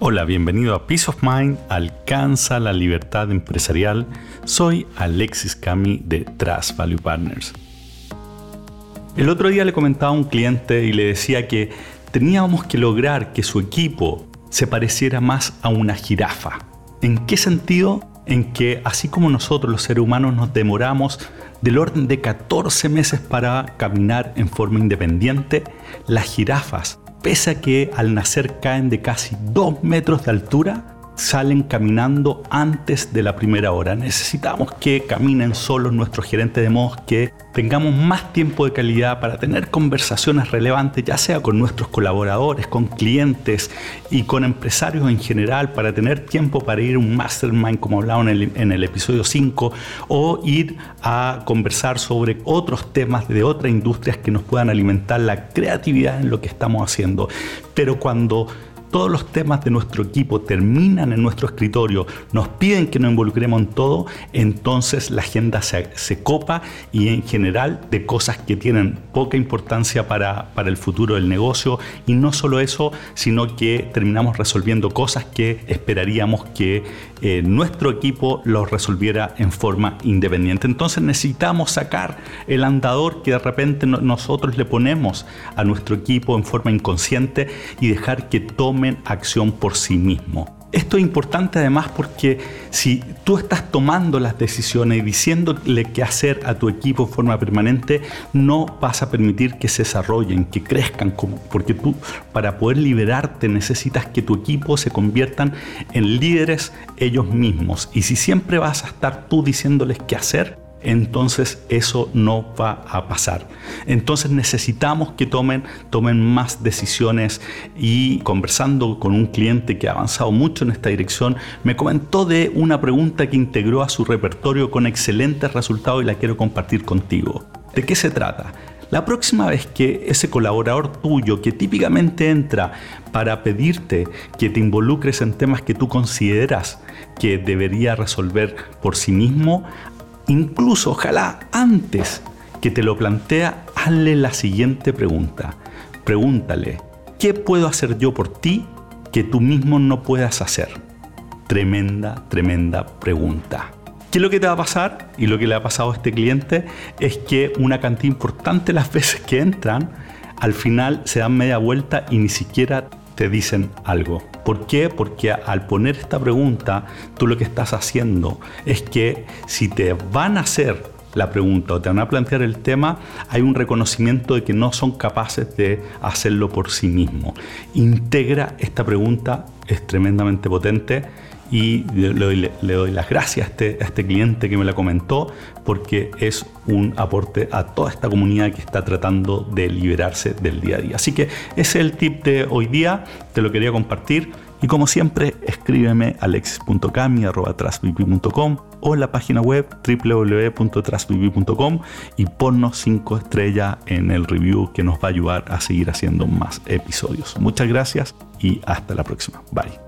Hola, bienvenido a Peace of Mind, alcanza la libertad empresarial. Soy Alexis Cami de Trust Value Partners. El otro día le comentaba a un cliente y le decía que teníamos que lograr que su equipo se pareciera más a una jirafa. ¿En qué sentido? En que así como nosotros los seres humanos nos demoramos del orden de 14 meses para caminar en forma independiente, las jirafas pese a que al nacer caen de casi 2 metros de altura, salen caminando antes de la primera hora. Necesitamos que caminen solos nuestros gerentes de modo que tengamos más tiempo de calidad para tener conversaciones relevantes, ya sea con nuestros colaboradores, con clientes y con empresarios en general, para tener tiempo para ir a un mastermind como hablaba en el, en el episodio 5 o ir a conversar sobre otros temas de otras industrias que nos puedan alimentar la creatividad en lo que estamos haciendo. Pero cuando todos los temas de nuestro equipo terminan en nuestro escritorio, nos piden que nos involucremos en todo, entonces la agenda se, copa y en general de cosas que tienen poca importancia para, para, el futuro del negocio y no solo eso, sino que terminamos resolviendo cosas que esperaríamos que eh, nuestro equipo los resolviera en forma independiente. Entonces necesitamos sacar el andador que de repente nosotros le ponemos a nuestro equipo en forma inconsciente y dejar que tomen acción por sí mismo. Esto es importante además porque si tú estás tomando las decisiones y diciéndole qué hacer a tu equipo en forma permanente, no vas a permitir que se desarrollen, que crezcan, porque tú para poder liberarte necesitas que tu equipo se conviertan en líderes ellos mismos. Y si siempre vas a estar tú diciéndoles qué hacer, entonces eso no va a pasar. Entonces necesitamos que tomen, tomen más decisiones y conversando con un cliente que ha avanzado mucho en esta dirección, me comentó de una pregunta que integró a su repertorio con excelentes resultados y la quiero compartir contigo. ¿De qué se trata? La próxima vez que ese colaborador tuyo que típicamente entra para pedirte que te involucres en temas que tú consideras que debería resolver por sí mismo, Incluso, ojalá antes que te lo plantea, hazle la siguiente pregunta. Pregúntale, ¿qué puedo hacer yo por ti que tú mismo no puedas hacer? Tremenda, tremenda pregunta. ¿Qué es lo que te va a pasar? Y lo que le ha pasado a este cliente es que una cantidad importante las veces que entran, al final se dan media vuelta y ni siquiera te dicen algo. ¿Por qué? Porque al poner esta pregunta, tú lo que estás haciendo es que si te van a hacer la pregunta o te van a plantear el tema, hay un reconocimiento de que no son capaces de hacerlo por sí mismos. Integra esta pregunta, es tremendamente potente y le doy, las gracias a este, a este, cliente que me la comentó porque es un aporte a toda esta comunidad que está tratando de liberarse del día a día. Así que ese es el tip de hoy día, te lo quería compartir y como siempre escríbeme alexis.cami.com o en la página web www.trustvp.com y ponnos 5 estrellas en el review que nos va a ayudar a seguir haciendo más episodios. Muchas gracias y hasta la próxima. Bye.